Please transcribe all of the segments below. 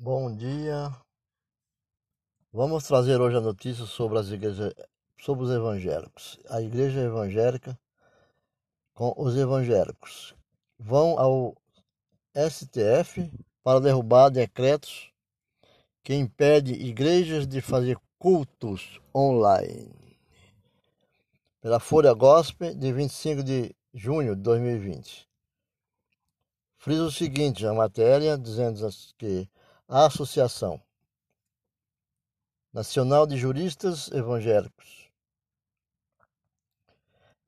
Bom dia. Vamos trazer hoje a notícia sobre as igrejas, sobre os evangélicos. A igreja evangélica com os evangélicos vão ao STF para derrubar decretos que impedem igrejas de fazer cultos online. Pela Folha Gospel de 25 de junho de 2020. Frisa o seguinte, a matéria dizendo que a Associação Nacional de Juristas Evangélicos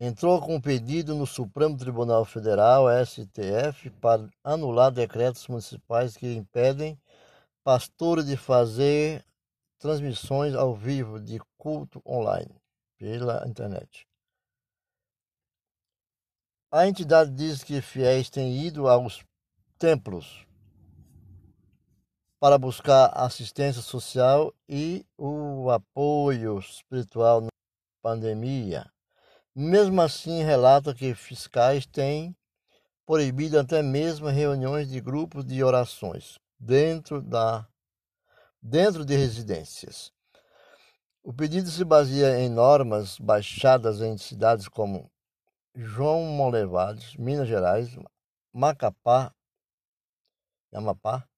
entrou com um pedido no Supremo Tribunal Federal, STF, para anular decretos municipais que impedem pastores de fazer transmissões ao vivo de culto online pela internet. A entidade diz que fiéis têm ido aos templos para buscar assistência social e o apoio espiritual na pandemia. Mesmo assim, relata que fiscais têm proibido até mesmo reuniões de grupos de orações dentro, da, dentro de residências. O pedido se baseia em normas baixadas em cidades como João Monlevades, Minas Gerais, Macapá, Amapá,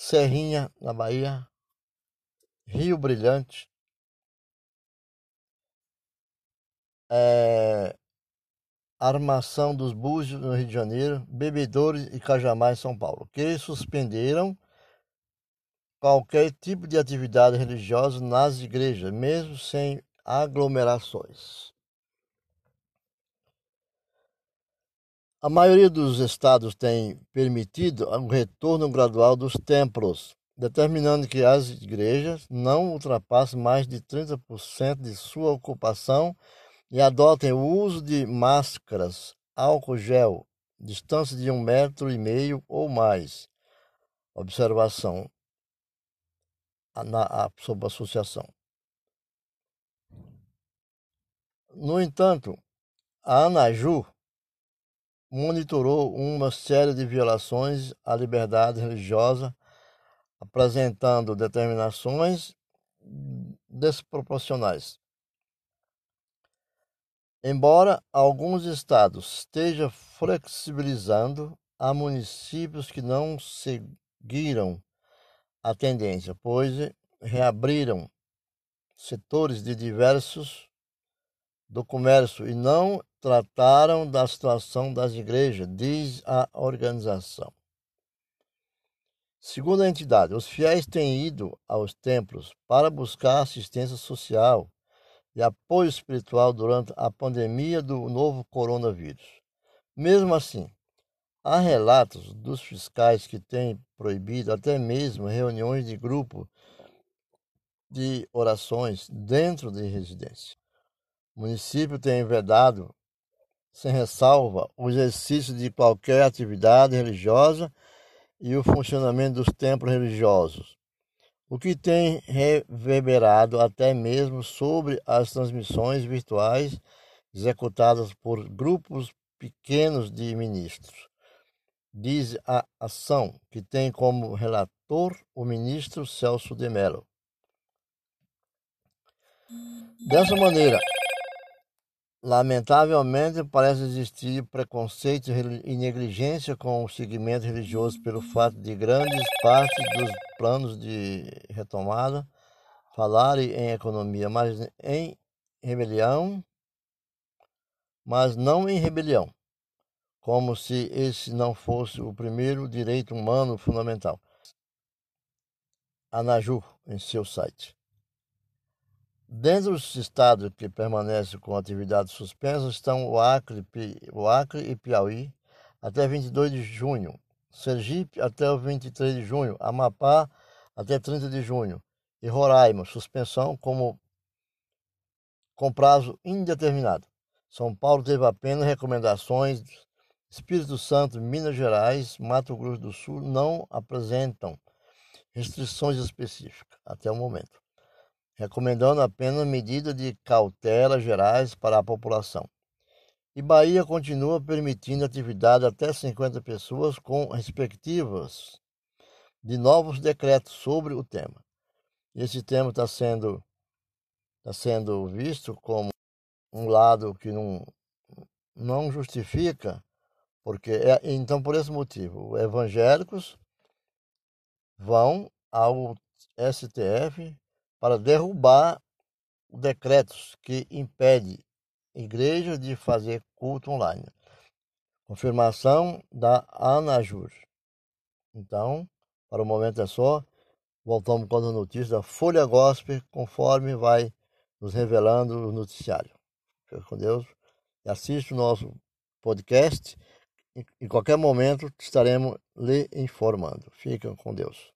Serrinha, na Bahia, Rio Brilhante, é, Armação dos Búzios, no Rio de Janeiro, Bebedores e Cajamar, em São Paulo, que suspenderam qualquer tipo de atividade religiosa nas igrejas, mesmo sem aglomerações. A maioria dos estados tem permitido o retorno gradual dos templos, determinando que as igrejas não ultrapassem mais de 30% de sua ocupação e adotem o uso de máscaras, álcool gel, distância de um metro e meio ou mais. Observação na, sobre associação. No entanto, a ANAJU monitorou uma série de violações à liberdade religiosa, apresentando determinações desproporcionais. Embora alguns estados estejam flexibilizando, há municípios que não seguiram a tendência, pois reabriram setores de diversos do comércio e não trataram da situação das igrejas, diz a organização. Segundo a entidade, os fiéis têm ido aos templos para buscar assistência social e apoio espiritual durante a pandemia do novo coronavírus. Mesmo assim, há relatos dos fiscais que têm proibido até mesmo reuniões de grupo de orações dentro de residência. O município tem vedado sem ressalva, o exercício de qualquer atividade religiosa e o funcionamento dos templos religiosos, o que tem reverberado até mesmo sobre as transmissões virtuais executadas por grupos pequenos de ministros. Diz a ação, que tem como relator o ministro Celso de Mello. Dessa maneira, Lamentavelmente, parece existir preconceito e negligência com o segmento religioso pelo fato de grandes partes dos planos de retomada falarem em economia, mas em rebelião, mas não em rebelião, como se esse não fosse o primeiro direito humano fundamental. Anaju, em seu site. Dentro dos estados que permanecem com atividade suspensa estão o Acre, o Acre e Piauí até 22 de junho, Sergipe até o 23 de junho, Amapá até 30 de junho e Roraima, suspensão como com prazo indeterminado. São Paulo teve apenas recomendações. Espírito Santo, Minas Gerais, Mato Grosso do Sul não apresentam restrições específicas até o momento recomendando apenas medidas de cautela gerais para a população. E Bahia continua permitindo atividade até 50 pessoas com respectivas de novos decretos sobre o tema. Esse tema está sendo, tá sendo visto como um lado que não, não justifica, porque é, então por esse motivo, evangélicos vão ao STF para derrubar decretos que impede igrejas de fazer culto online. Confirmação da Anajur. Então, para o momento é só. Voltamos com a notícia da Folha Gospel, conforme vai nos revelando o noticiário. Fica com Deus. E assiste o nosso podcast. Em qualquer momento estaremos lhe informando. Fiquem com Deus.